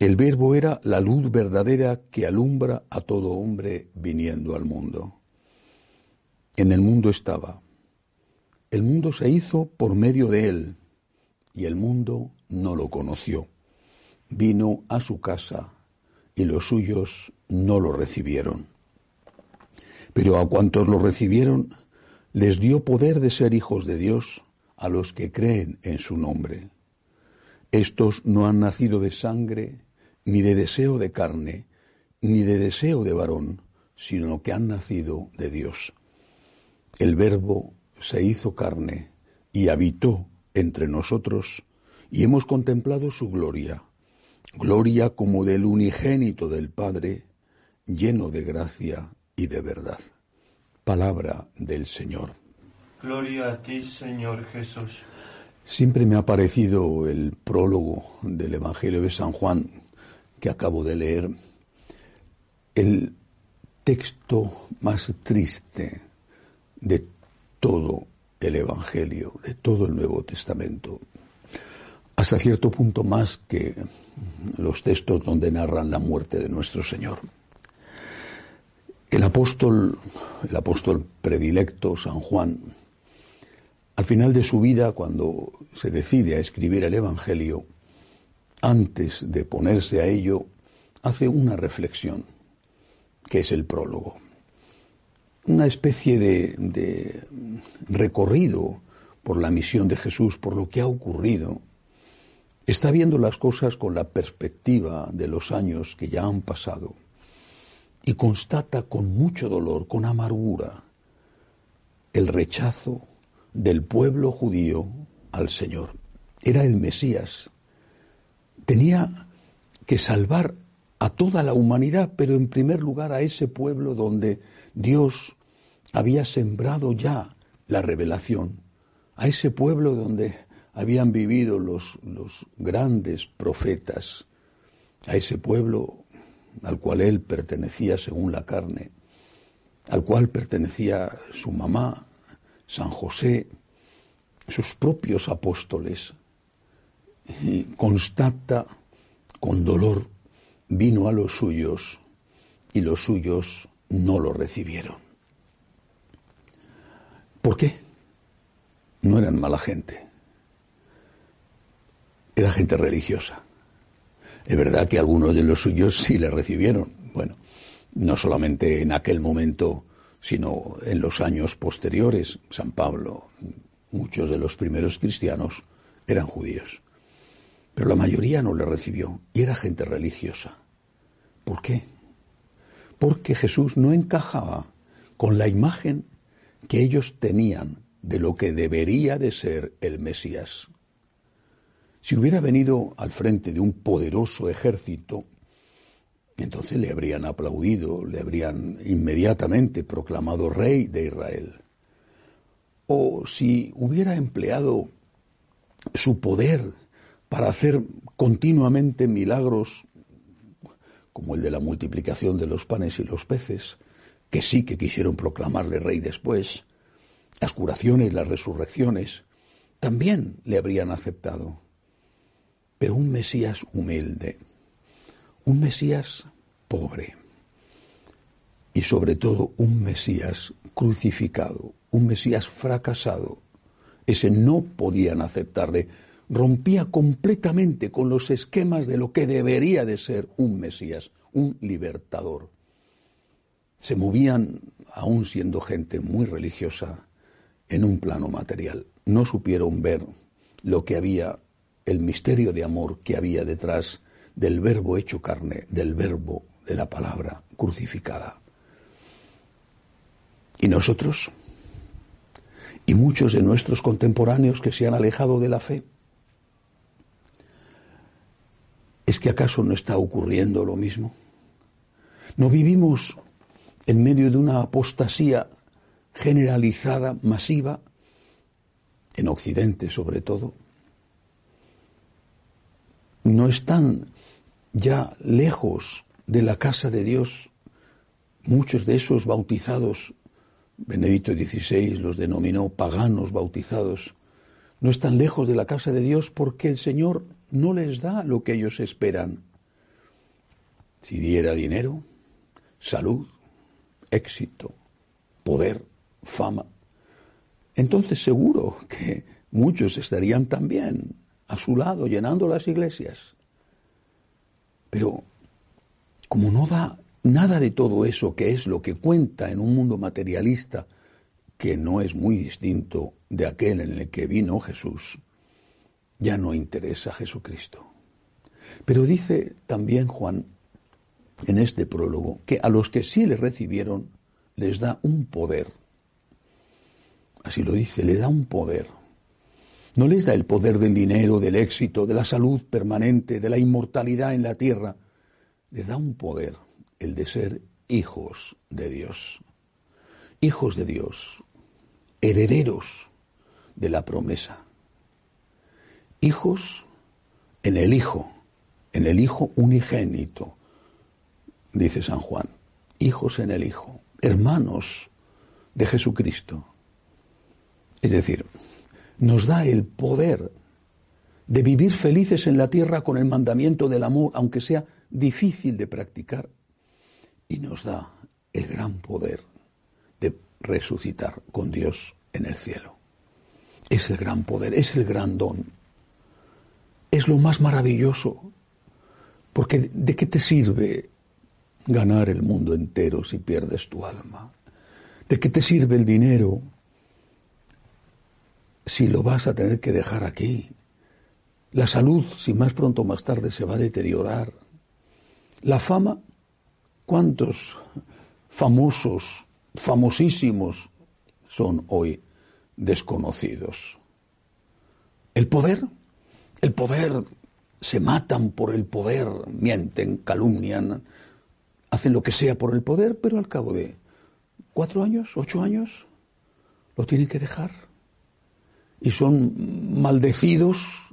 El verbo era la luz verdadera que alumbra a todo hombre viniendo al mundo. En el mundo estaba. El mundo se hizo por medio de él, y el mundo no lo conoció. Vino a su casa, y los suyos no lo recibieron. Pero a cuantos lo recibieron, les dio poder de ser hijos de Dios a los que creen en su nombre. Estos no han nacido de sangre, ni de deseo de carne, ni de deseo de varón, sino que han nacido de Dios. El Verbo se hizo carne y habitó entre nosotros, y hemos contemplado su gloria, gloria como del unigénito del Padre, lleno de gracia y de verdad. Palabra del Señor. Gloria a ti, Señor Jesús. Siempre me ha parecido el prólogo del Evangelio de San Juan que acabo de leer, el texto más triste de todo el Evangelio, de todo el Nuevo Testamento, hasta cierto punto más que los textos donde narran la muerte de nuestro Señor. El apóstol, el apóstol predilecto San Juan, al final de su vida, cuando se decide a escribir el Evangelio, antes de ponerse a ello, hace una reflexión, que es el prólogo. Una especie de, recorrido por la misión de Jesús, por lo que ha ocurrido. Está viendo las cosas con la perspectiva de los años que ya han pasado y constata con mucho dolor, con amargura, el rechazo del pueblo judío al Señor. Era el Mesías, tenía que salvar a toda la humanidad, pero en primer lugar a ese pueblo donde Dios había sembrado ya la revelación, a ese pueblo donde habían vivido los, los grandes profetas, a ese pueblo al cual él pertenecía según la carne, al cual pertenecía su mamá, San José, sus propios apóstoles, constata con dolor, vino a los suyos y los suyos no lo recibieron. ¿Por qué? No eran mala gente. Era gente religiosa. Es verdad que algunos de los suyos sí le recibieron. Bueno, no solamente en aquel momento, sino en los años posteriores. San Pablo, muchos de los primeros cristianos eran judíos. Pero la mayoría no le recibió y era gente religiosa. ¿Por qué? Porque Jesús no encajaba con la imagen que ellos tenían de lo que debería de ser el Mesías. Si hubiera venido al frente de un poderoso ejército, entonces le habrían aplaudido, le habrían inmediatamente proclamado rey de Israel. O si hubiera empleado su poder para hacer continuamente milagros como el de la multiplicación de los panes y los peces, que sí que quisieron proclamarle rey después, las curaciones, las resurrecciones, también le habrían aceptado. Pero un Mesías humilde, un Mesías pobre y sobre todo un Mesías crucificado, un Mesías fracasado, ese no podían aceptarle, rompía completamente con los esquemas de lo que debería de ser un Mesías, un libertador. Se movían, aún siendo gente muy religiosa, en un plano material. No supieron ver lo que había, el misterio de amor que había detrás del verbo hecho carne, del verbo de la palabra crucificada. ¿Y nosotros? ¿Y muchos de nuestros contemporáneos que se han alejado de la fe? ¿Es que acaso no está ocurriendo lo mismo? ¿No vivimos en medio de una apostasía generalizada, masiva, en Occidente sobre todo? ¿No están ya lejos de la casa de Dios muchos de esos bautizados? Benedicto XVI los denominó paganos bautizados. No están lejos de la casa de Dios porque el Señor no les da lo que ellos esperan. Si diera dinero, salud, éxito, poder, fama, entonces seguro que muchos estarían también a su lado llenando las iglesias. Pero como no da nada de todo eso que es lo que cuenta en un mundo materialista, que no es muy distinto de aquel en el que vino Jesús, ya no interesa a Jesucristo. Pero dice también Juan en este prólogo que a los que sí le recibieron les da un poder. Así lo dice, le da un poder. No les da el poder del dinero, del éxito, de la salud permanente, de la inmortalidad en la tierra. Les da un poder, el de ser hijos de Dios. Hijos de Dios, herederos de la promesa hijos en el Hijo, en el Hijo unigénito, dice San Juan, hijos en el Hijo, hermanos de Jesucristo. Es decir, nos da el poder de vivir felices en la tierra con el mandamiento del amor, aunque sea difícil de practicar, y nos da el gran poder de resucitar con Dios en el cielo. Es el gran poder, es el gran don es lo más maravilloso. Porque ¿de qué te sirve ganar el mundo entero si pierdes tu alma? ¿De qué te sirve el dinero si lo vas a tener que dejar aquí? La salud, si más pronto o más tarde se va a deteriorar. La fama, ¿cuántos famosos, famosísimos son hoy desconocidos? El poder, el poder, se matan por el poder, mienten, calumnian, hacen lo que sea por el poder, pero al cabo de cuatro años, ocho años, lo tienen que dejar. Y son maldecidos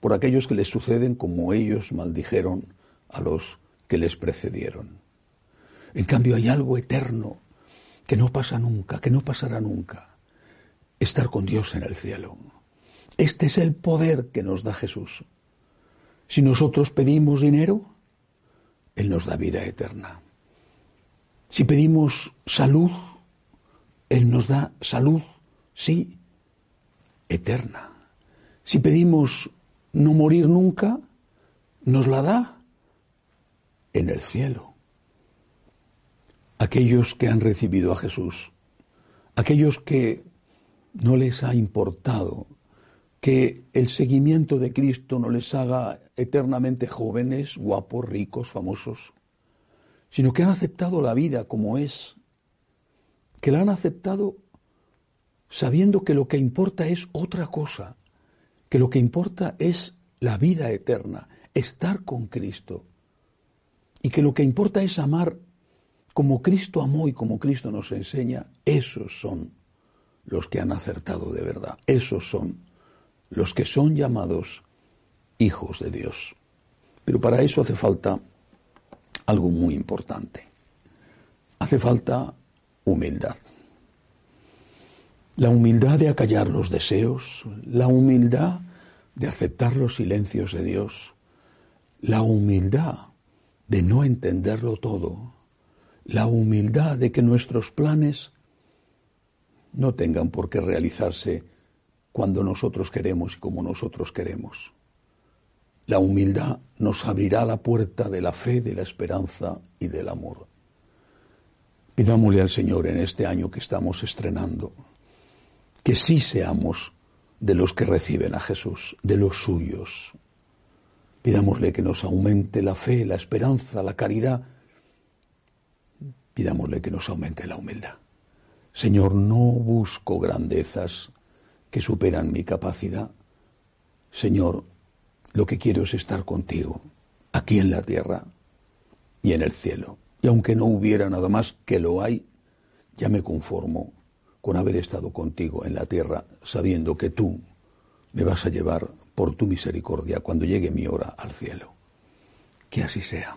por aquellos que les suceden como ellos maldijeron a los que les precedieron. En cambio hay algo eterno que no pasa nunca, que no pasará nunca. Estar con Dios en el cielo. Este es el poder que nos da Jesús. Si nosotros pedimos dinero, Él nos da vida eterna. Si pedimos salud, Él nos da salud, sí, eterna. Si pedimos no morir nunca, nos la da en el cielo. Aquellos que han recibido a Jesús, aquellos que no les ha importado que el seguimiento de Cristo no les haga eternamente jóvenes, guapos, ricos, famosos, sino que han aceptado la vida como es, que la han aceptado sabiendo que lo que importa es otra cosa, que lo que importa es la vida eterna, estar con Cristo, y que lo que importa es amar como Cristo amó y como Cristo nos enseña, esos son los que han acertado de verdad, esos son los que son llamados hijos de Dios. Pero para eso hace falta algo muy importante. Hace falta humildad. La humildad de acallar los deseos, la humildad de aceptar los silencios de Dios, la humildad de no entenderlo todo, la humildad de que nuestros planes no tengan por qué realizarse cuando nosotros queremos y como nosotros queremos. La humildad nos abrirá la puerta de la fe, de la esperanza y del amor. Pidámosle al Señor en este año que estamos estrenando que sí seamos de los que reciben a Jesús, de los suyos. Pidámosle que nos aumente la fe, la esperanza, la caridad. Pidámosle que nos aumente la humildad. Señor, no busco grandezas que superan mi capacidad. Señor, lo que quiero es estar contigo, aquí en la tierra y en el cielo. Y aunque no hubiera nada más que lo hay, ya me conformo con haber estado contigo en la tierra, sabiendo que tú me vas a llevar por tu misericordia cuando llegue mi hora al cielo. Que así sea.